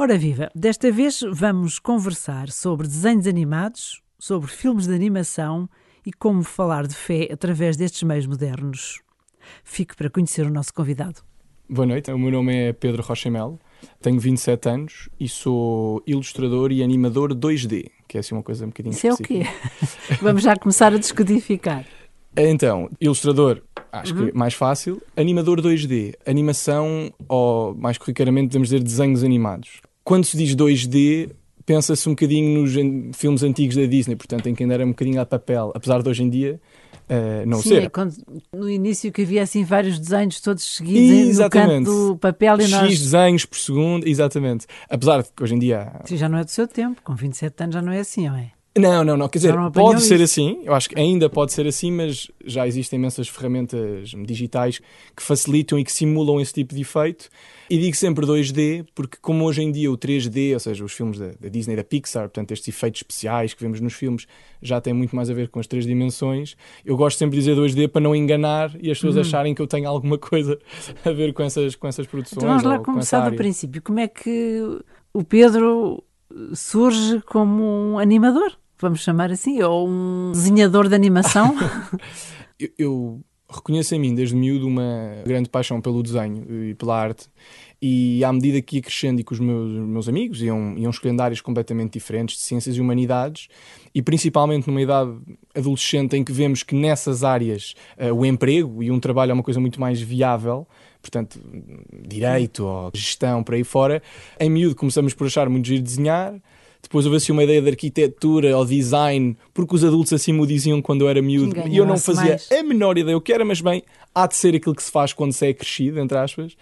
Ora viva, desta vez vamos conversar sobre desenhos animados, sobre filmes de animação e como falar de fé através destes meios modernos. Fique para conhecer o nosso convidado. Boa noite, o meu nome é Pedro Rochamel, tenho 27 anos e sou ilustrador e animador 2D, que é assim uma coisa um bocadinho Isso é o quê? Vamos já começar a descodificar. Então, ilustrador, acho uhum. que é mais fácil. Animador 2D, animação, ou mais corriqueiramente podemos dizer desenhos animados. Quando se diz 2D, pensa-se um bocadinho nos filmes antigos da Disney, portanto, em que ainda era um bocadinho a papel, apesar de hoje em dia uh, não Sim, ser. É quando, no início que havia assim vários desenhos todos seguidos exatamente. no do papel e nós... X desenhos por segundo, exatamente. Apesar de que hoje em dia... Sim, já não é do seu tempo, com 27 anos já não é assim, não é? Não, não, não. Quer dizer, não pode ser assim. Eu acho que ainda pode ser assim, mas já existem imensas ferramentas digitais que facilitam e que simulam esse tipo de efeito. E digo sempre 2D, porque como hoje em dia o 3D, ou seja, os filmes da, da Disney, da Pixar, portanto, estes efeitos especiais que vemos nos filmes já têm muito mais a ver com as três dimensões. Eu gosto sempre de dizer 2D para não enganar e as pessoas uhum. acharem que eu tenho alguma coisa a ver com essas, com essas produções. Então vamos lá começar do princípio. Como é que o Pedro surge como um animador? Vamos chamar assim, ou um desenhador de animação? eu, eu reconheço em mim, desde miúdo, uma grande paixão pelo desenho e pela arte. E à medida que ia crescendo e que os meus, meus amigos iam, iam escolhendo áreas completamente diferentes de ciências e humanidades, e principalmente numa idade adolescente em que vemos que nessas áreas uh, o emprego e um trabalho é uma coisa muito mais viável, portanto, direito ou gestão por aí fora, em miúdo começamos por achar muito giro desenhar depois houve assim uma ideia de arquitetura ou design, porque os adultos assim me diziam quando eu era miúdo e eu não fazia mais. a menor ideia o que era, mas bem, há de ser aquilo que se faz quando se é crescido, entre aspas.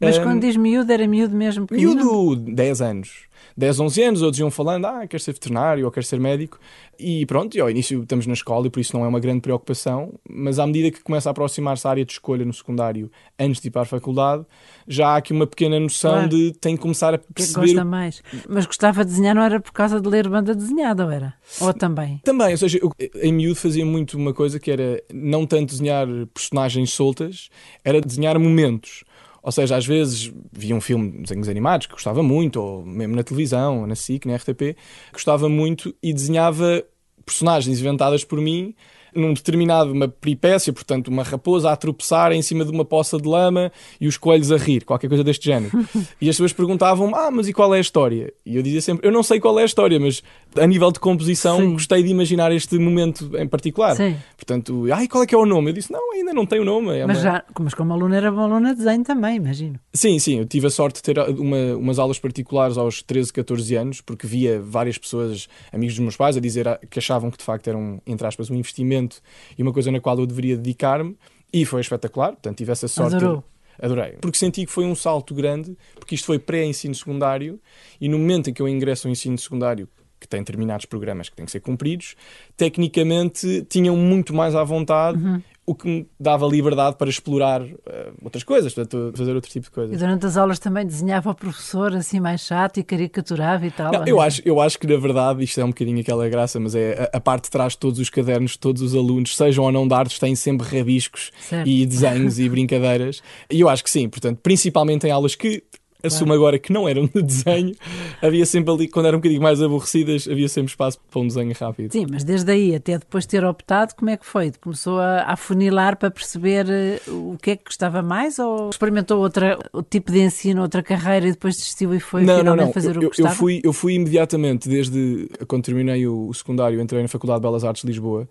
Mas um, quando diz miúdo, era miúdo mesmo? Pequenino? Miúdo, 10 anos. 10, 11 anos, outros iam falando, ah, quer ser veterinário ou quer ser médico. E pronto, e ao início estamos na escola e por isso não é uma grande preocupação, mas à medida que começa a aproximar-se a área de escolha no secundário, antes de ir para a faculdade, já há aqui uma pequena noção claro. de tem que começar a perceber... Que gosta mais. Mas gostava de desenhar não era por causa de ler banda desenhada, ou era? Ou também? Também, ou seja, eu, em miúdo fazia muito uma coisa que era não tanto desenhar personagens soltas, era desenhar momentos. Ou seja, às vezes via um filme de desenhos animados que gostava muito, ou mesmo na televisão, na SIC, na RTP, gostava muito e desenhava personagens inventadas por mim num determinado uma peripécia, portanto, uma raposa a tropeçar em cima de uma poça de lama e os coelhos a rir, qualquer coisa deste género. e as pessoas perguntavam ah, mas e qual é a história? E eu dizia sempre, eu não sei qual é a história, mas a nível de composição Sim. gostei de imaginar este momento em particular. Sim. Portanto, ai, qual é que é o nome? Eu disse, não, ainda não tem o nome. É mas, uma... já, mas como aluna era uma aluna de desenho também, imagino. Sim, sim, eu tive a sorte de ter uma, umas aulas particulares aos 13, 14 anos, porque via várias pessoas, amigos dos meus pais, a dizer que achavam que de facto era um, entre aspas, um investimento e uma coisa na qual eu deveria dedicar-me, e foi espetacular, portanto tive essa sorte. Adorou. Adorei. Porque senti que foi um salto grande, porque isto foi pré-ensino secundário, e no momento em que eu ingresso ao ensino secundário, que tem determinados programas que têm que ser cumpridos, tecnicamente tinham muito mais à vontade uhum o que me dava liberdade para explorar uh, outras coisas, portanto, fazer outro tipo de coisas. E durante as aulas também desenhava o professor assim mais chato e caricaturava e tal? Não, eu, acho, eu acho que na verdade isto é um bocadinho aquela graça, mas é a, a parte de trás de todos os cadernos, todos os alunos, sejam ou não de artes, têm sempre rabiscos certo. e desenhos e brincadeiras. E eu acho que sim, portanto, principalmente em aulas que assumo claro. agora que não eram de desenho, havia sempre ali, quando eram um bocadinho mais aborrecidas, havia sempre espaço para um desenho rápido. Sim, mas desde aí até depois de ter optado, como é que foi? Começou a afunilar para perceber eh, o que é que gostava mais ou experimentou outra, outro tipo de ensino, outra carreira e depois desistiu e foi não, finalmente não, não. fazer eu, o que gostava? Eu fui, eu fui imediatamente, desde quando terminei o, o secundário, entrei na Faculdade de Belas Artes de Lisboa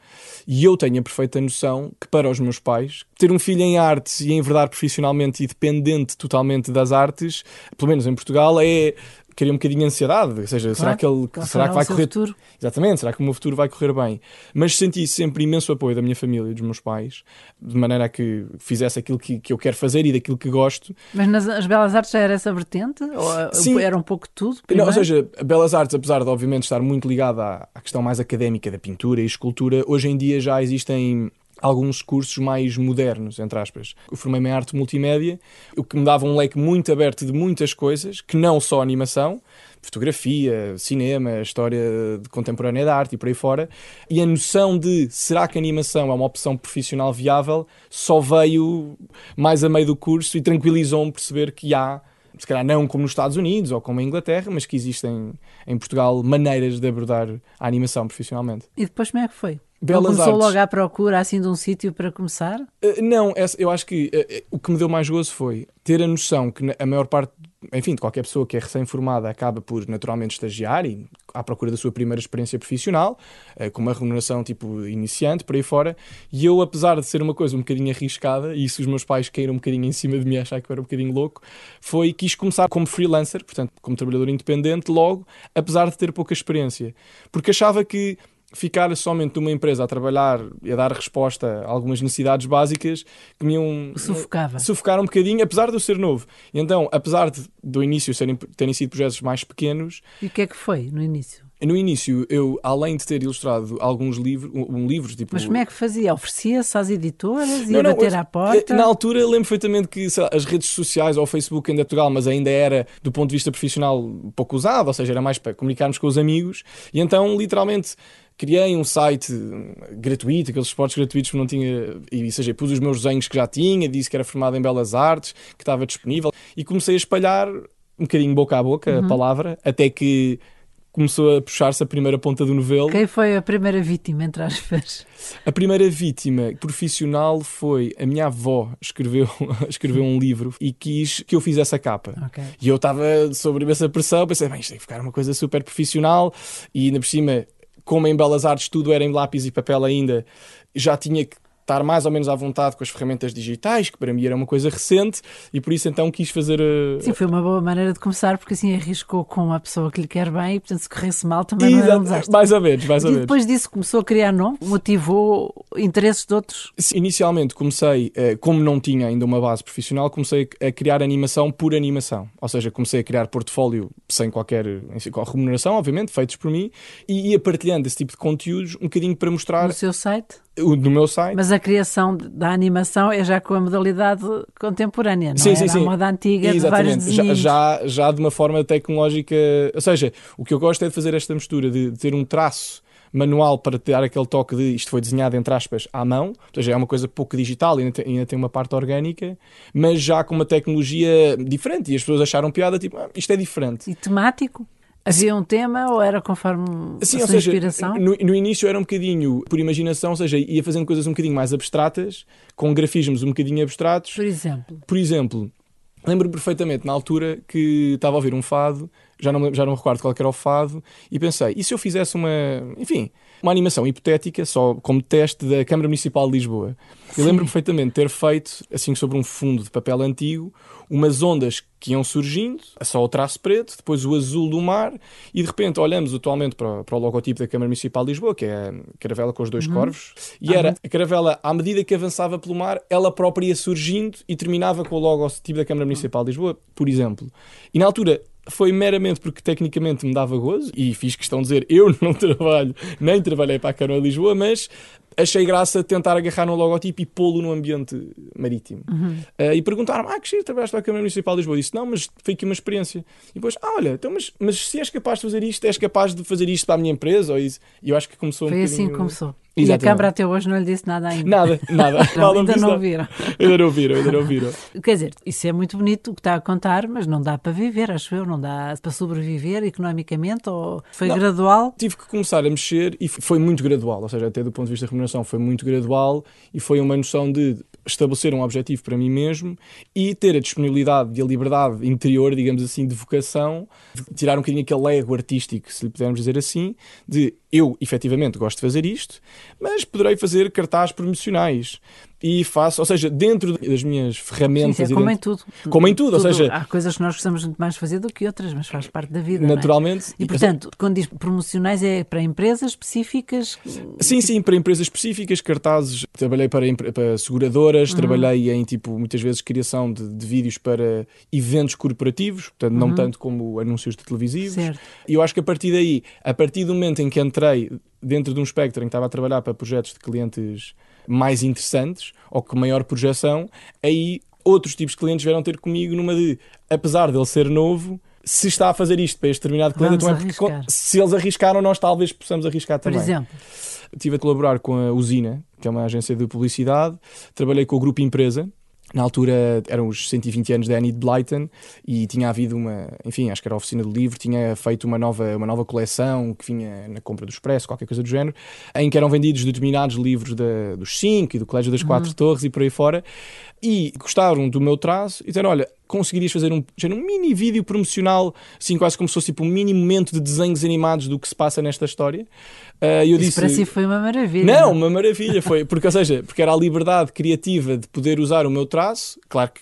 e eu tenho a perfeita noção que para os meus pais, ter um filho em artes e enverdar profissionalmente e dependente totalmente das artes pelo menos em Portugal, é cria um bocadinho de ansiedade, ou seja, claro, será que ele será que vai correr futuro. Exatamente, será que o meu futuro vai correr bem? Mas senti sempre imenso apoio da minha família e dos meus pais, de maneira a que fizesse aquilo que, que eu quero fazer e daquilo que gosto. Mas nas as belas artes já era essa vertente? Ou Sim. era um pouco tudo? Não, ou seja, a belas artes, apesar de obviamente estar muito ligada à, à questão mais académica da pintura e escultura, hoje em dia já existem alguns cursos mais modernos, entre aspas. Eu formei-me em arte multimédia, o que me dava um leque muito aberto de muitas coisas, que não só animação, fotografia, cinema, história contemporânea da arte e por aí fora. E a noção de será que a animação é uma opção profissional viável só veio mais a meio do curso e tranquilizou-me perceber que há se calhar não como nos Estados Unidos ou como em Inglaterra, mas que existem em Portugal maneiras de abordar a animação profissionalmente. E depois como é que foi? Belas começou Artes. logo à procura assim de um sítio para começar? Uh, não, essa- eu acho que uh, o que me deu mais gozo foi ter a noção que a maior parte, enfim, de qualquer pessoa que é recém-formada acaba por naturalmente estagiar e à procura da sua primeira experiência profissional, uh, com uma remuneração tipo iniciante, por aí fora. E eu, apesar de ser uma coisa um bocadinho arriscada, e se os meus pais caíram um bocadinho em cima de mim, achar que eu era um bocadinho louco, foi quis começar como freelancer, portanto, como trabalhador independente, logo, apesar de ter pouca experiência. Porque achava que ficar somente numa empresa a trabalhar e a dar resposta a algumas necessidades básicas que me iam Sufocava. sufocar um bocadinho, apesar de eu ser novo. E então, apesar de, do início serem, terem sido projetos mais pequenos, E o que é que foi no início? no início eu, além de ter ilustrado alguns livros, um, um livro tipo... Mas como é que fazia? Oferecia-se às editoras? Ia Não, não, bater eu- à porta? Na altura lembro perfeitamente que lá, as redes sociais ou o Facebook ainda é Portugal, mas ainda era do ponto de vista profissional pouco usado, ou seja, era mais para comunicarmos com os amigos. E então, literalmente, criei um site gratuito, aqueles esportes gratuitos que não tinha, e ou seja, pus os meus desenhos que já tinha, disse que era formado em Belas Artes, que estava disponível, e comecei a espalhar um bocadinho boca a boca a palavra, até que começou a puxar-se a primeira ponta do novelo. Quem foi a primeira vítima, entre aspas? A primeira vítima profissional foi a minha avó, escreveu, escreveu um livro e quis que eu fizesse a capa. Ok. E eu estava sob essa pressão, pensei, bem, isto tem que ficar uma coisa super profissional e ainda por cima, como em Belas Artes tudo era em lápis e papel ainda, já tinha que estar mais ou menos à vontade com as ferramentas digitais, que para mim era uma coisa recente, e por isso então quis fazer a... Sim, foi uma boa maneira de começar, porque assim arriscou com a pessoa que lhe quer bem e, portanto, se corresse mal também não era um Exato, desastre. mais ou menos, mais ou E menos. depois disso começou a criar nome, motivou interesses de outros. Sim, Inicialmente comecei, eh, como não tinha ainda uma base profissional, comecei a criar animação por animação. Ou seja, comecei a criar portfólio sem qualquer com remuneração, obviamente, feitos por mim, e ia partilhando esse tipo de conteúdos um bocadinho para mostrar no seu site, no meu site. mas a criação da animação é já com a modalidade contemporânea, não Sim, é? sim, sim. a moda antiga de vários Exatamente, já, já, já de uma forma tecnológica. Ou seja, o que eu gosto é de fazer esta mistura, de, de ter um traço manual para ter aquele toque de isto foi desenhado entre aspas à mão, ou seja, é uma coisa pouco digital e ainda tem, ainda tem uma parte orgânica, mas já com uma tecnologia diferente e as pessoas acharam piada, tipo, "Ah, isto é diferente. E temático? Havia um tema ou era conforme Sim, a sua seja, inspiração? no, no início era um bocadinho por imaginação, ou seja, ia fazendo coisas um bocadinho mais abstratas, com grafismos um bocadinho abstratos, Por exemplo, Por exemplo, lembro-me perfeitamente na altura que estava a ouvir um fado, já não, já não me recordo qual era o fado, e pensei, e se eu fizesse uma, enfim, uma animação hipotética, só como teste da Câmara Municipal de Lisboa? Eu lembro-me perfeitamente de ter feito, assim sobre um fundo de papel antigo, umas ondas que iam surgindo, só o traço preto, depois o azul do mar, e de repente olhamos atualmente para, para o logotipo da Câmara Municipal de Lisboa, que é a caravela com os dois corvos, e era a caravela, à medida que avançava pelo mar, ela própria ia surgindo e terminava com o logotipo da Câmara Municipal de Lisboa, por exemplo. E na altura foi meramente porque tecnicamente me dava gozo, e fiz questão de dizer, eu não trabalho, nem trabalhei para a Câmara Lisboa, mas achei graça tentar agarrar no logotipo e pô-lo no ambiente marítimo. Uh, e perguntaram-me, ah, que giro, trabalhaste para a Câmara Municipal de Lisboa. Eu disse, não, mas foi aqui uma experiência. E depois, ah, olha, então, mas, mas se és capaz de fazer isto, és capaz de fazer isto para a minha empresa? Ou isso? E eu acho que começou um foi assim que começou. E a Exatamente. Câmara até hoje não lhe disse nada ainda. Nada, nada. Não, ainda não nada. viram. Ainda não viram, ainda não viram. Quer dizer, isso é muito bonito o que está a contar, mas não dá para viver, acho eu, não dá para sobreviver economicamente ou foi Não. gradual? Tive que começar a mexer e foi muito gradual, ou seja, até do ponto de vista da foi muito gradual e foi uma noção de estabelecer um objetivo para mim mesmo e ter a disponibilidade e a liberdade interior, digamos assim, de vocação, de tirar um bocadinho aquele ego artístico, se lhe pudermos dizer assim, de eu efetivamente gosto de fazer isto, mas poderei fazer cartazes promocionais e faço, ou seja, dentro das minhas Sim, ferramentas é e como em tudo. Como em tudo, ou seja- Há coisas que nós gostamos muito mais fazer do que outras, mas faz parte da vida. é? naturalmente E portanto, quando diz promocionais é para empresas específicas? Sim, sim, para empresas específicas, cartazes. Trabalhei para, para seguradoras, Uhum. trabalhei em, tipo, muitas vezes criação de, de vídeos para eventos corporativos, portanto, não tanto como anúncios de televisivos. Uhum. Certo. E eu acho que a partir daí, a partir do momento em que entrei dentro de um espectro em que estava a trabalhar para projetos de clientes mais interessantes ou com maior projeção, aí outros tipos de clientes vieram ter comigo numa de, apesar dele ser novo, se está a fazer isto para este determinado cliente, então é porque arriscar. se eles arriscaram, nós talvez possamos arriscar Por também. exemplo, Estive a colaborar com a Usina, que é uma agência de publicidade. Trabalhei com o Grupo Empresa, Na altura eram os 120 anos da Annie de Blyton e tinha havido uma, enfim, acho que era a oficina do livro, tinha feito uma nova, uma nova coleção que vinha na compra do Expresso, qualquer coisa do género, em que eram vendidos determinados livros da, dos cinco e do Colégio das Quatro uhum. Torres e por aí fora. E gostaram do meu traço e disseram: Olha, conseguirias fazer um, um mini vídeo promocional, assim, quase como se fosse tipo, um mini momento de desenhos animados do que se passa nesta história. Uh, eu Isso disse, para si foi uma maravilha. Não, não, uma maravilha. Foi, porque, ou seja, porque era a liberdade criativa de poder usar o meu traço, claro que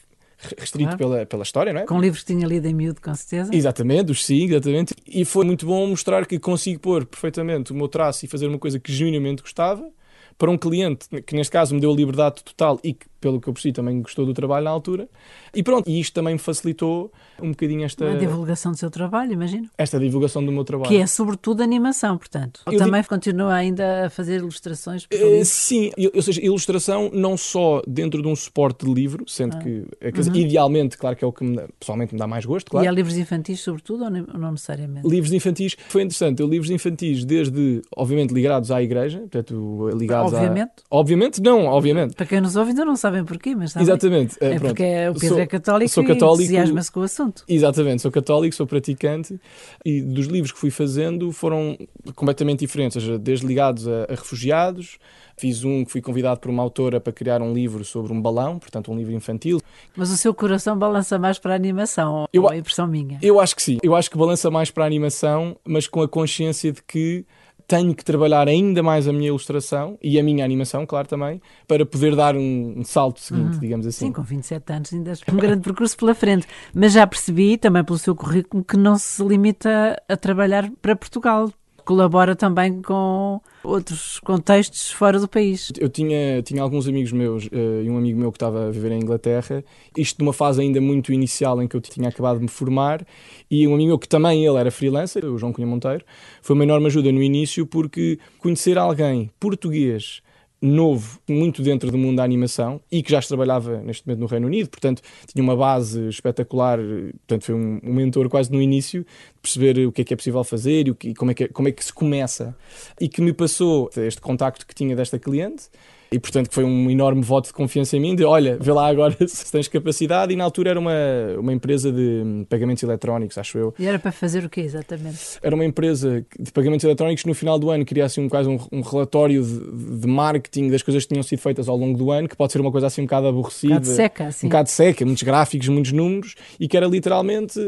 restrito claro. pela, pela história, não é? Com livros que tinha lido em miúdo, com certeza. Exatamente, os sim, exatamente. E foi muito bom mostrar que consigo pôr perfeitamente o meu traço e fazer uma coisa que genuinamente gostava para um cliente que neste caso me deu a liberdade total e que pelo que eu percebi, também gostou do trabalho na altura. E pronto, e isto também me facilitou um bocadinho esta. A divulgação do seu trabalho, imagino. Esta divulgação do meu trabalho. Que é sobretudo animação, portanto. Ou também digo... continua ainda a fazer ilustrações? Uh, sim, ou seja, ilustração não só dentro de um suporte de livro, sendo ah. que, eh, dizer, uhum. idealmente, claro que é o que me, pessoalmente me dá mais gosto, claro. E há livros infantis, sobretudo, ou não necessariamente? Livros infantis, foi interessante. Eu livros infantis, desde, obviamente, ligados à igreja, portanto, ligados obviamente. a. Obviamente? Não, obviamente. Para quem nos ouve ainda não sabem porquê, mas sabem. Exatamente. É, porque é, o Pedro sou, é católico, sou católico e entusiasma-se com o assunto. Exatamente, sou católico, sou praticante e dos livros que fui fazendo foram completamente diferentes, seja, desde ligados a, a refugiados, Fiz um que fui convidado por uma autora para criar um livro sobre um balão, portanto, um livro infantil. Mas o seu coração balança mais para a animação, eu, ou a impressão minha? Eu acho que sim. Eu acho que balança mais para a animação, mas com a consciência de que tenho que trabalhar ainda mais a minha ilustração e a minha animação, claro, também, para poder dar um, um salto seguinte, uhum. digamos assim. Sim, com 27 anos ainda é um grande percurso pela frente. Mas já percebi, também pelo seu currículo, que não se limita a trabalhar para Portugal colabora também com outros contextos fora do país. Eu tinha, tinha alguns amigos meus uh, e um amigo meu que estava a viver em Inglaterra, isto numa fase ainda muito inicial em que eu tinha acabado de me formar, e um amigo meu que também ele era freelancer, o João Cunha Monteiro, foi uma enorme ajuda no início porque conhecer alguém português novo, muito dentro do mundo da animação e que já trabalhava neste momento no Reino Unido, portanto tinha uma base espetacular, portanto foi um, um mentor quase no início, perceber o que é que é possível fazer e, que, como, é que, como é que se começa. E que me passou este contacto que tinha desta cliente e portanto foi um enorme voto de confiança em mim de olha, vê lá agora se tens capacidade e na altura era uma, uma empresa de pagamentos eletrónicos, acho eu. E era para fazer o quê exatamente? Era uma empresa de pagamentos eletrónicos que no final do ano queria assim um, quase um, um relatório de, de, marketing das coisas que tinham sido feitas ao longo do ano, que pode ser uma coisa assim um bocado aborrecida. Um bocado seca, assim. Um bocado seca, muitos gráficos, muitos números e que era literalmente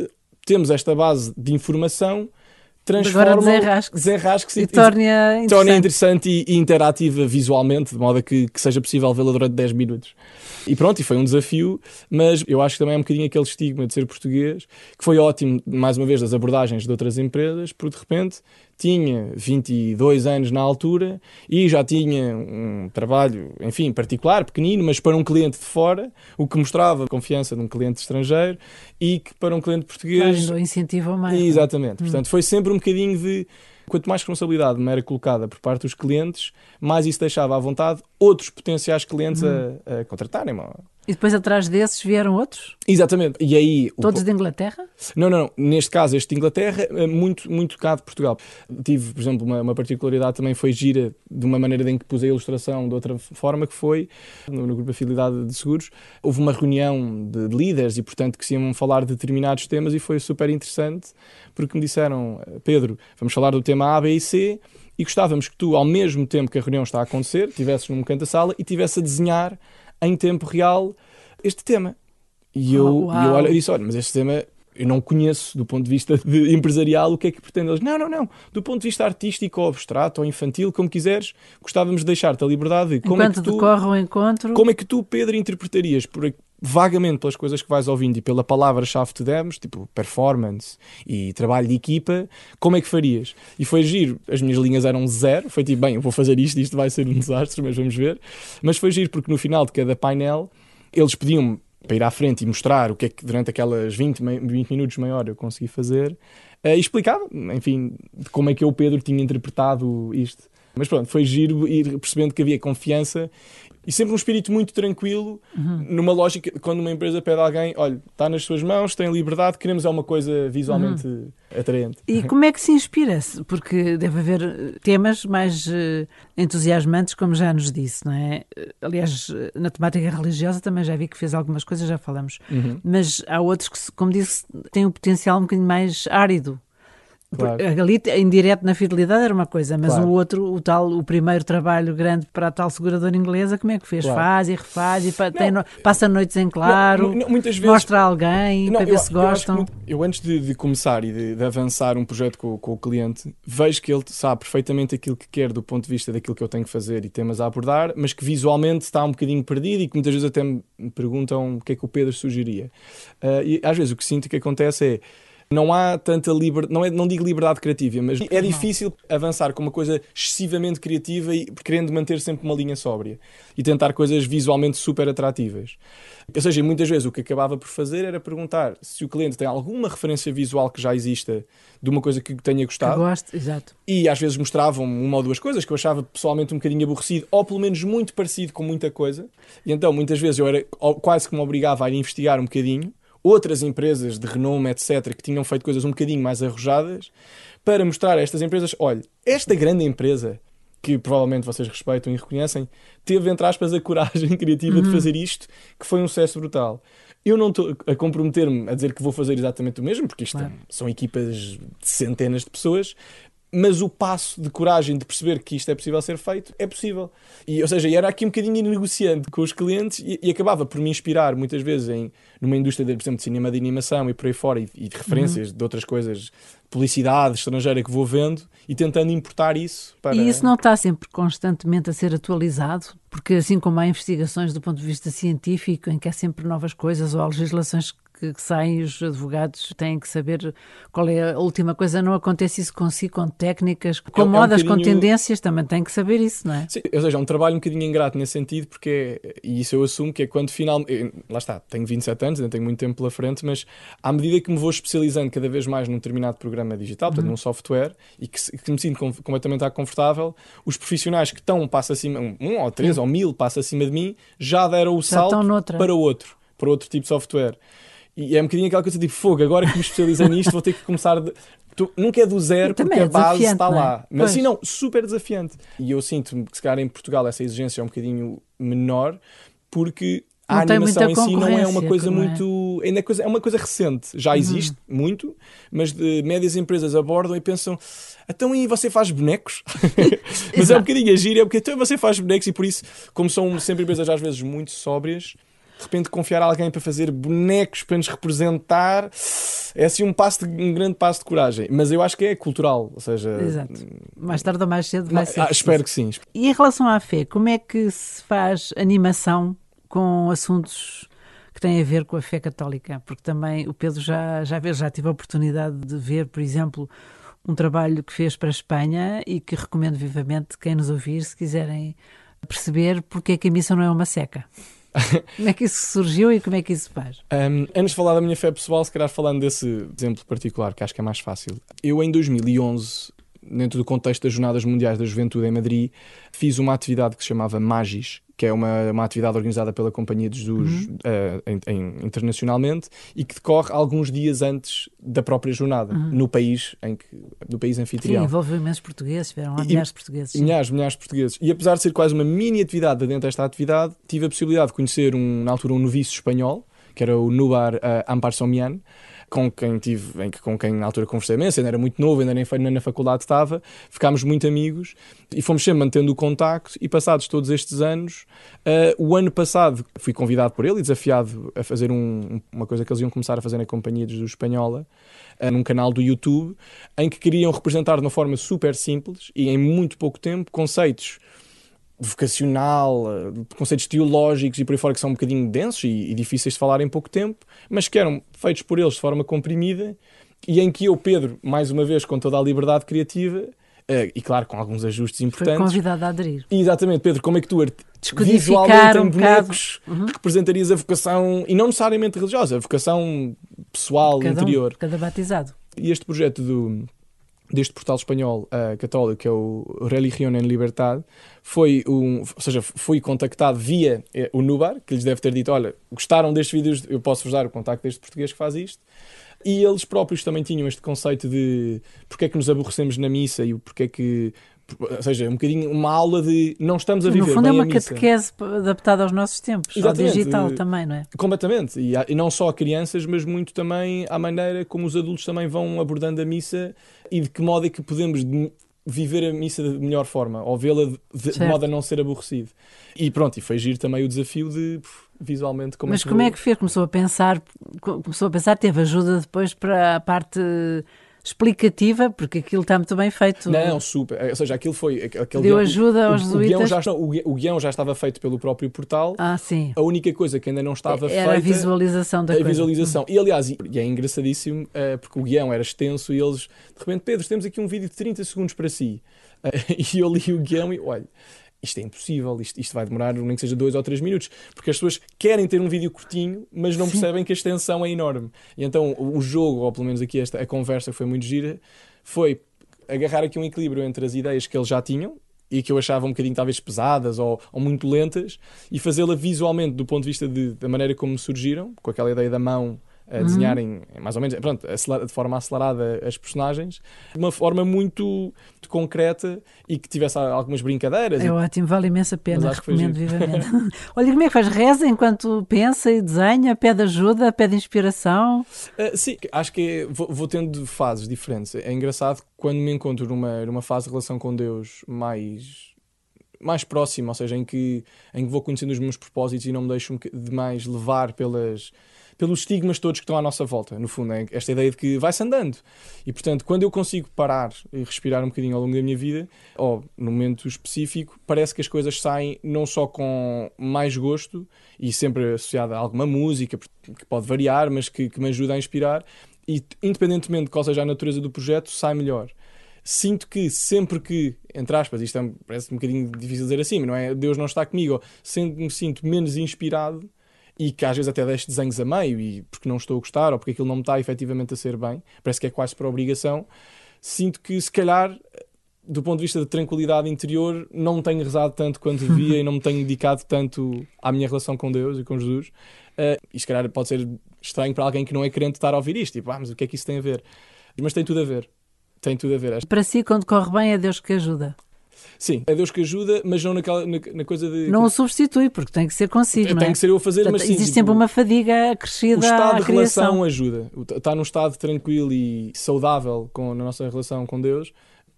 temos esta base de informação transforma desenrasque, desenrasque e, e torna interessante, torna interessante e, e, interativa visualmente, de modo a que, que seja possível vê-la durante 10 minutos. E pronto, e foi um desafio, mas eu acho que também é um bocadinho aquele estigma de ser português, que foi ótimo, mais uma vez, das abordagens de outras empresas, porque de repente tinha 22 anos na altura e já tinha um trabalho, enfim, particular, pequenino, mas para um cliente de fora, o que mostrava confiança num cliente estrangeiro e que para um cliente português. Claro, incentivou mais. É? Exatamente. Hum. Portanto, foi sempre um bocadinho de. Quanto mais responsabilidade me era colocada por parte dos clientes, mais isso deixava à vontade outros potenciais clientes hum. a, a contratarem-me e depois atrás desses vieram outros? Exatamente. E aí, Todos o... de Inglaterra? Não, não, não. Neste caso, este de Inglaterra, é muito, muito cá de Portugal. Tive, por exemplo, uma, uma, particularidade também foi gira de uma maneira em que pus a ilustração de outra forma, que foi no, no grupo Afiliado de Seguros. Houve uma reunião de, de líderes e, portanto, que se iam falar de determinados temas e foi super interessante porque me disseram, Pedro, vamos falar do tema A, B e C e gostávamos que tu, ao mesmo tempo que a reunião está a acontecer, estivesses num canto da sala e estivesse a desenhar em tempo real este tema. E eu, oh, eu olho e disse: olha, mas este tema eu não conheço do ponto de vista de empresarial o que é que pretende eles. Não, não, não. Do ponto de vista artístico ou abstrato ou infantil, como quiseres, gostávamos de deixar-te a liberdade de como Enquanto é que tu, decorre o encontro. Como é que tu, Pedro, interpretarias por, vagamente pelas coisas que vais ouvindo e pela palavra-chave que te demos, tipo performance e trabalho de equipa, como é que farias? E foi giro, as minhas linhas eram zero, foi tipo, bem, eu vou fazer isto, isto vai ser um desastre, mas vamos ver. Mas foi giro porque no final de cada painel eles pediam para ir à frente e mostrar o que é que durante aquelas 20, 20 minutos, meia hora eu consegui fazer, uh, e explicava, enfim, como é que eu, Pedro, tinha interpretado isto. Mas pronto, foi giro ir percebendo que havia confiança e sempre um espírito muito tranquilo, Uhum. numa lógica, quando uma empresa pede a alguém, olha, está nas suas mãos, tem liberdade, queremos é uma coisa visualmente Uhum. atraente. E como é que se inspira-se? Porque deve haver eh, temas mais eh, entusiasmantes, como já nos disse, não é? Eh, Aliás, na temática religiosa também já vi que fez algumas coisas, já falamos. Uhum. Mas há outros que, como disse, têm um potencial um bocadinho mais árido. Claro. Ali, em direto na fidelidade era uma coisa, mas Claro. o outro, o tal, o primeiro trabalho grande para a tal seguradora inglesa, como é que fez? Claro. Faz e refaz e pa- Não. no- passa noites em claro, Não, não, vezes mostra a alguém para ver eu- se eu gostam. muito- Eu, antes de, de começar e de, de avançar um projeto com, com o cliente, vejo que ele sabe perfeitamente aquilo que quer do ponto de vista daquilo que eu tenho que fazer e temas a abordar, mas que visualmente está um bocadinho perdido e que muitas vezes até me perguntam o que é que o Pedro sugeria. Ah, e às vezes o que sinto que acontece é. Não há tanta liberdade, não, é, não digo liberdade criativa, mas é difícil avançar com uma coisa excessivamente criativa e querendo manter sempre uma linha sóbria e tentar coisas visualmente super atrativas. Ou seja, muitas vezes o que acabava por fazer era perguntar se o cliente tem alguma referência visual que já exista de uma coisa que tenha Que gostado gosto, exato. e às vezes mostravam uma ou duas coisas que eu achava pessoalmente um bocadinho aborrecido ou pelo menos muito parecido com muita coisa e então muitas vezes eu era quase que me obrigava a ir investigar um bocadinho outras empresas de renome, etc., que tinham feito coisas um bocadinho mais arrojadas para mostrar a estas empresas, olha, esta grande empresa que provavelmente vocês respeitam e reconhecem, teve, entre aspas, a coragem criativa de fazer isto, que foi um sucesso brutal. Eu não estou a comprometer-me a dizer que vou fazer exatamente o mesmo, porque isto Claro. são equipas de centenas de pessoas, mas o passo de coragem de perceber que isto é possível ser feito é possível. E, ou seja, era aqui um bocadinho negociante com os clientes e, e acabava por me inspirar muitas vezes em numa indústria, de, por exemplo, de cinema de animação e por aí fora, e, e de referências de outras coisas, publicidade estrangeira que vou vendo e tentando importar isso para. E isso não está sempre constantemente a ser atualizado, porque assim como há investigações do ponto de vista científico, em que há sempre novas coisas, ou há legislações que, que saem os advogados têm que saber qual é a última coisa, não acontece isso consigo, com técnicas, com É- é um modas, com bocadinho- tendências, também têm que saber isso, não é? Sim, ou seja, é um trabalho um bocadinho ingrato nesse sentido, porque, é- e isso eu assumo que é quando finalmente. Lá está, tenho 27 anos, ainda tenho muito tempo pela frente, mas à medida que me vou especializando cada vez mais num determinado programa digital, portanto, num software, e que, que me sinto com- completamente confortável, os profissionais que estão um passo acima, um, um ou três ou mil passos acima de mim, já deram o Já salto para outro, para outro tipo de software. E é um bocadinho aquela coisa tipo, fogo, agora que me especializei nisto, vou ter que começar. De... Tu, nunca é do zero, porque é a base está é? lá. Mas Pois. sim, não, super desafiante. E eu sinto que se calhar em Portugal essa exigência é um bocadinho menor, porque a Não animação em si não é uma coisa é? muito. Ainda é, coisa, é uma coisa recente. Já existe muito, mas de médias empresas abordam e pensam. Então e você faz bonecos? mas é um bocadinho a gíria, porque então você faz bonecos e por isso, como são sempre empresas às vezes muito sóbrias, de repente confiar a alguém para fazer bonecos para nos representar é assim um passo de, um grande passo de coragem. Mas eu acho que é cultural, ou seja. Exato. Mais tarde ou mais cedo vai ser. ah, espero que sim. E em relação à fé, como é que se faz animação com assuntos que têm a ver com a fé católica? Porque também o Pedro já, já, vê, já tive a oportunidade de ver, por exemplo, um trabalho que fez para a Espanha e que recomendo vivamente quem nos ouvir, se quiserem perceber porque é que a missa não é uma seca. como é que isso surgiu e como é que isso faz? Um, antes de falar da minha fé pessoal, se calhar falando desse exemplo particular, que acho que é mais fácil. Eu, em 2011, dentro do contexto das Jornadas Mundiais da Juventude em Madrid, fiz uma atividade que se chamava Magis, que é uma, uma atividade organizada pela Companhia de Jesus eh, em- em- internacionalmente e que decorre alguns dias antes da própria jornada, no país em que, no país Sim, anfitrião. envolveu imensos portugueses, tiveram lá E- milhares de portugueses. sim. Milhares, milhares de portugueses. E apesar de ser quase uma mini atividade dentro desta atividade, tive a possibilidade de conhecer, um, na altura, um noviço espanhol, que era o Nubar uh, Ampar com quem tive, em com quem na altura conversei imenso, ainda era muito novo, ainda nem, nem na faculdade estava, ficámos muito amigos e fomos sempre mantendo o contacto e passados todos estes anos, uh, o ano passado fui convidado por ele e desafiado a fazer um- uma coisa que eles iam começar a fazer na Companhia Jesus Espanhola, uh, num canal do YouTube, em que queriam representar de uma forma super simples e em muito pouco tempo conceitos vocacional, eh, conceitos teológicos e por aí fora que são um bocadinho densos e, e difíceis de falar em pouco tempo, mas que eram feitos por eles de forma comprimida e em que eu, Pedro, mais uma vez com toda a liberdade criativa eh, e claro com alguns ajustes Foi importantes. convidado a aderir. Exatamente, Pedro, como é que tu visualmente um em bonecos representarias a vocação, e não necessariamente religiosa, a vocação pessoal, Cada um, interior. cada batizado. E este projeto do, deste portal espanhol uh, católico, que é o Religión en Libertad, foi um, ou seja, foi contactado via eh, o Nubar, que lhes deve ter dito, olha, gostaram destes vídeos, eu posso-vos dar o contacto deste português que faz isto, e eles próprios também tinham este conceito de porque é que nos aborrecemos na missa e porque é que ou seja, um bocadinho uma aula de não estamos a viver No fundo é uma catequese adaptada aos nossos tempos, Exatamente. ao digital também, não é? Completamente, e, e, não só a crianças, mas muito também à maneira como os adultos também vão abordando a missa e de que modo é que podemos viver a missa de melhor forma, ou vê-la de, de, modo a não ser aborrecido. E pronto, e foi giro também o desafio de visualmente como Mas é como é que fez? Começou a pensar, começou a pensar, teve ajuda depois para a parte explicativa, porque aquilo está muito bem feito. Não, super. Ou seja, aquilo foi. Aquele Deu guião, ajuda aos o, o guião, já, o, o guião já estava feito pelo próprio portal. Ah, sim. A única coisa que ainda não estava era feita. Era a visualização da a coisa. visualização. E aliás, e, é engraçadíssimo, uh, porque o guião era extenso e eles, de repente, Pedro, temos aqui um vídeo de 30 segundos para si. E eu li o guião e olha isto é impossível, isto, isto vai demorar nem que seja dois ou três minutos, porque as pessoas querem ter um vídeo curtinho, mas não Sim. percebem que a extensão é enorme. E então o jogo, ou pelo menos aqui esta, a conversa foi muito gira, foi agarrar aqui um equilíbrio entre as ideias que eles já tinham e que eu achava um bocadinho talvez pesadas ou, ou muito lentas e fazê-la visualmente do ponto de vista de, da maneira como surgiram, com aquela ideia da mão a desenharem uhum. mais ou menos, pronto, de forma acelerada as personagens, de uma forma muito, concreta e que tivesse algumas brincadeiras. É ótimo, vale imensa a pena, recomendo vivamente. Olha, como é que faz? Reza enquanto pensa e desenha, pede ajuda, pede inspiração? Uh, sim, acho que é, vou, vou, tendo fases diferentes. É engraçado quando me encontro numa, numa fase de relação com Deus mais mais próxima, ou seja, em que, em que vou conhecendo os meus propósitos e não me deixo demais levar pelas, pelos estigmas todos que estão à nossa volta, no fundo, é esta ideia de que vai-se andando. E, portanto, quando eu consigo parar e respirar um bocadinho ao longo da minha vida, ou no momento específico, parece que as coisas saem não só com mais gosto e sempre associada a alguma música, que pode variar, mas que, que me ajuda a inspirar, e independentemente de qual seja a natureza do projeto, sai melhor sinto que sempre que, entre aspas, isto é, parece um bocadinho difícil dizer assim, mas não é Deus não está comigo, sempre me sinto menos inspirado, e que às vezes até deixo desenhos a meio e porque não estou a gostar ou porque aquilo não me está efetivamente a ser bem, parece que é quase por obrigação, sinto que se calhar do ponto de vista de tranquilidade interior, não tenho rezado tanto quanto devia e não me tenho dedicado tanto à minha relação com Deus e com Jesus. Uh, e se calhar pode ser estranho para alguém que não é crente estar a ouvir isto. Tipo, ah, mas o que é que isso tem a ver? Mas tem tudo a ver. Tem tudo a ver. Para si, quando corre bem, é Deus que ajuda. Sim, é Deus que ajuda, mas não naquela, na, na coisa de. Não o substitui, porque tem que ser consigo. Tem é? que ser eu a fazer, Portanto, mas sim, Existe tipo, sempre uma fadiga crescida. O estado de relação ajuda. Está num estado tranquilo e saudável com, na nossa relação com Deus.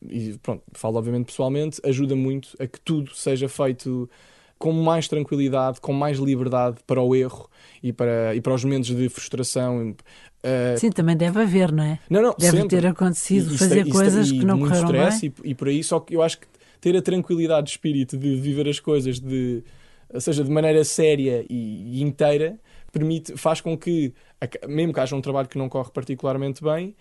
E pronto, falo obviamente pessoalmente, ajuda muito a que tudo seja feito com mais tranquilidade, com mais liberdade para o erro e para, e para os momentos de frustração. Uh, Sim, também deve haver, não é? Não, não, deve sempre. ter acontecido e, fazer e, coisas e, que não correram bem. E, e por aí, só que eu acho que ter a tranquilidade de espírito de viver as coisas de, seja, de maneira séria e, e inteira, permite, faz com que, mesmo que haja um trabalho que não corre particularmente bem,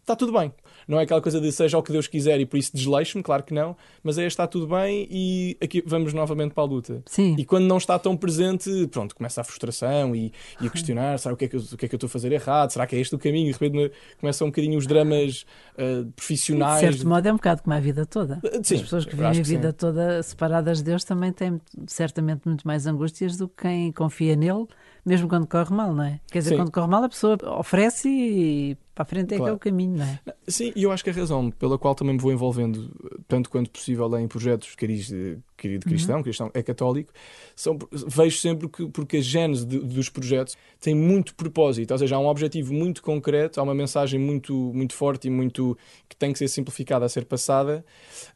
está tudo bem. Não é aquela coisa de seja o que Deus quiser e por isso desleixo-me, claro que não, mas é está tudo bem e aqui vamos novamente para a luta. Sim. E quando não está tão presente, pronto, começa a frustração e, e a questionar: será o que, é que eu, o que é que eu estou a fazer errado? Será que é este o caminho? E de repente começam um bocadinho os dramas uh, profissionais. De certo modo, é um bocado como a vida toda. Eh, sim, As pessoas que vivem a vida toda separadas de Deus também têm certamente muito mais angústias do que quem confia nele mesmo quando corre mal, não é? Quer dizer, Sim. quando corre mal a pessoa oferece e para a frente é claro. que é o caminho, não é? Sim, e eu acho que a razão pela qual também me vou envolvendo tanto quanto possível em projetos de, querido cristão, uhum. cristão é católico, são, vejo sempre que porque a gênese de, dos projetos tem muito propósito, ou seja, há um objetivo muito concreto, há uma mensagem muito, muito forte e muito que tem que ser simplificada a ser passada.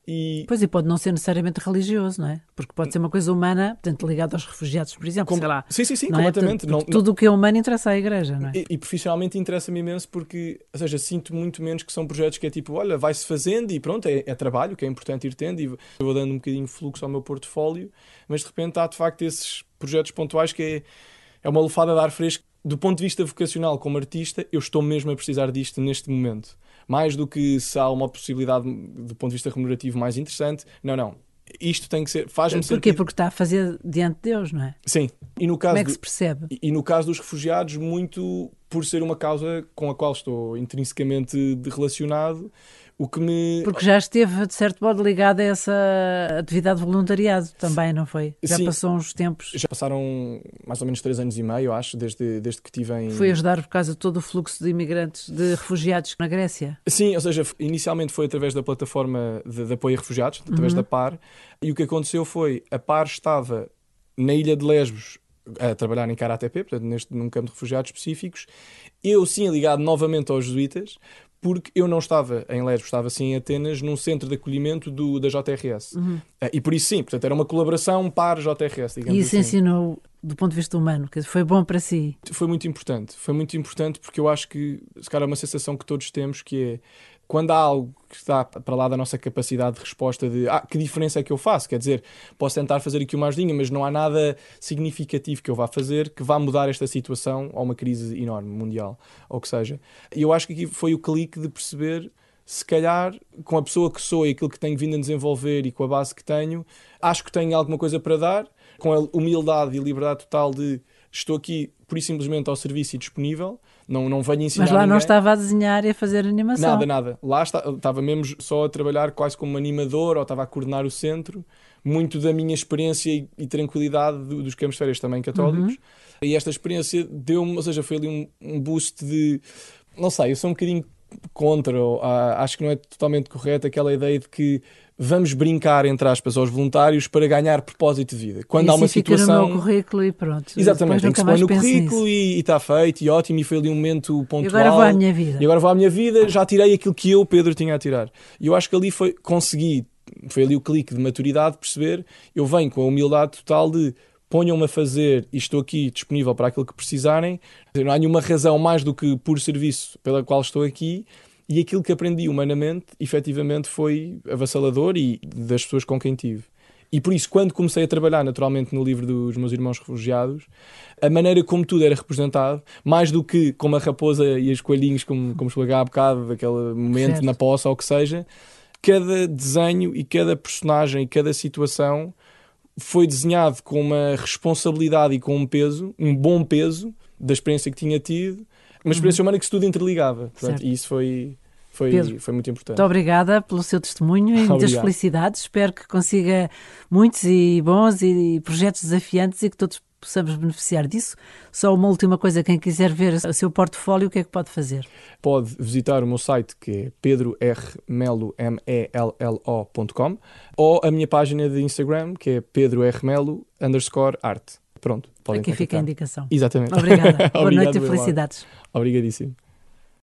E... Pois e pode não ser necessariamente religioso, não é? Porque pode ser uma coisa humana, portanto, ligada aos refugiados, por exemplo, Com... sei lá. Sim, sim, sim, não é? completamente. É? Tudo, tudo o que é humano interessa à igreja, não é? E, e profissionalmente interessa-me imenso porque, ou seja, sinto muito menos que são projetos que é tipo, olha, vai-se fazendo e pronto, é, é trabalho, que é importante ir tendo e vou dando um bocadinho de fluxo ao meu portfólio mas de repente há de facto esses projetos pontuais que é, é uma lufada de ar fresco. Do ponto de vista vocacional, como artista, eu estou mesmo a precisar disto neste momento. Mais do que se há uma possibilidade do ponto de vista remunerativo mais interessante. Não, não. Isto tem que ser. Faz-me Porquê? Sentido... Porque está a fazer diante de Deus, não é? Sim. E no caso Como é que se percebe? Do... E no caso dos refugiados, muito por ser uma causa com a qual estou intrinsecamente relacionado, O que me. Porque já esteve, de certo modo, ligado a essa atividade de voluntariado também, não foi? Já Sim. passou uns tempos. Já passaram mais ou menos três anos e meio, acho, desde, desde que estive em. Foi ajudar por causa de todo o fluxo de imigrantes, de refugiados na Grécia. Sim, ou seja, inicialmente foi através da plataforma de, de apoio a refugiados, através Uhum. da PAR, e o que aconteceu foi a PAR estava na ilha de Lesbos a trabalhar em Karatepe, portanto, neste, num campo de refugiados específicos. Eu sim ligado novamente aos jesuítas, porque eu não estava em Lesbos, estava sim em Atenas, num centro de acolhimento do, da JRS. Ah, E por isso sim, portanto, era uma colaboração PAR-JRS, digamos E isso assim ensinou do ponto de vista humano, que foi bom para si. foi muito importante. Foi muito importante porque eu acho que, se calhar, é uma sensação que todos temos que é quando há algo que está para lá da nossa capacidade de resposta de ah, que diferença é que eu faço? Quer dizer, posso tentar fazer aqui uma ajudinha, mas não há nada significativo que eu vá fazer que vá mudar esta situação a uma crise enorme, mundial, ou que seja. E eu acho que aqui foi o clique de perceber se calhar, com a pessoa que sou e aquilo que tenho vindo a desenvolver e com a base que tenho, acho que tenho alguma coisa para dar, com a humildade e liberdade total de estou aqui por simplesmente ao serviço e disponível, não, não venho ensinar Mas lá não ninguém. estava a desenhar e a fazer animação. Nada, nada. Lá está- estava mesmo só a trabalhar quase como animador ou estava a coordenar o centro. Muito da minha experiência e, e tranquilidade do- dos campos de férias também católicos. E esta experiência deu-me, ou seja, foi ali um, um boost de. Não sei, eu sou um bocadinho contra, ou, ah, acho que não é totalmente correto aquela ideia de que vamos brincar, entre aspas, aos voluntários para ganhar propósito de vida. Quando e há uma assim fica situação. no currículo e pronto. Exatamente, tem que se mais no currículo e está feito e ótimo. E foi ali um momento E pontual. agora vou à minha vida. E agora vou à minha vida, já tirei aquilo que eu, Pedro, tinha a tirar. E eu acho que ali foi, consegui, foi ali o clique de maturidade, perceber, eu venho com a humildade total de ponham-me a fazer e estou aqui disponível para aquilo que precisarem. Não há nenhuma razão mais do que por serviço pela qual estou aqui. E aquilo que aprendi humanamente, efetivamente, foi avassalador e das pessoas com quem tive. E por isso, quando comecei a trabalhar naturalmente no livro dos meus irmãos refugiados, a maneira como tudo era representado, mais do que como a raposa e os coelhinhos, como, como explicar há bocado, daquele momento Certo. na poça ou o que seja, cada desenho e cada personagem e cada situação foi desenhado com uma responsabilidade e com um peso, um bom peso da experiência que tinha tido, uma experiência humana que se tudo interligava. Portanto, Uhum. E isso foi, foi, Pedro, foi muito importante. Muito obrigada pelo seu testemunho e muitas felicidades. Espero que consiga muitos e bons e projetos desafiantes e que todos possamos beneficiar disso. Só uma última coisa, quem quiser ver o seu portfólio, o que é que pode fazer? pode visitar o meu site que é pedrormelo.com ou a minha página de Instagram que é pedrormelo underscore arte. Pronto, podem Aqui fica a indicação. Exatamente. Obrigada. Boa noite e felicidades. Obrigadíssimo.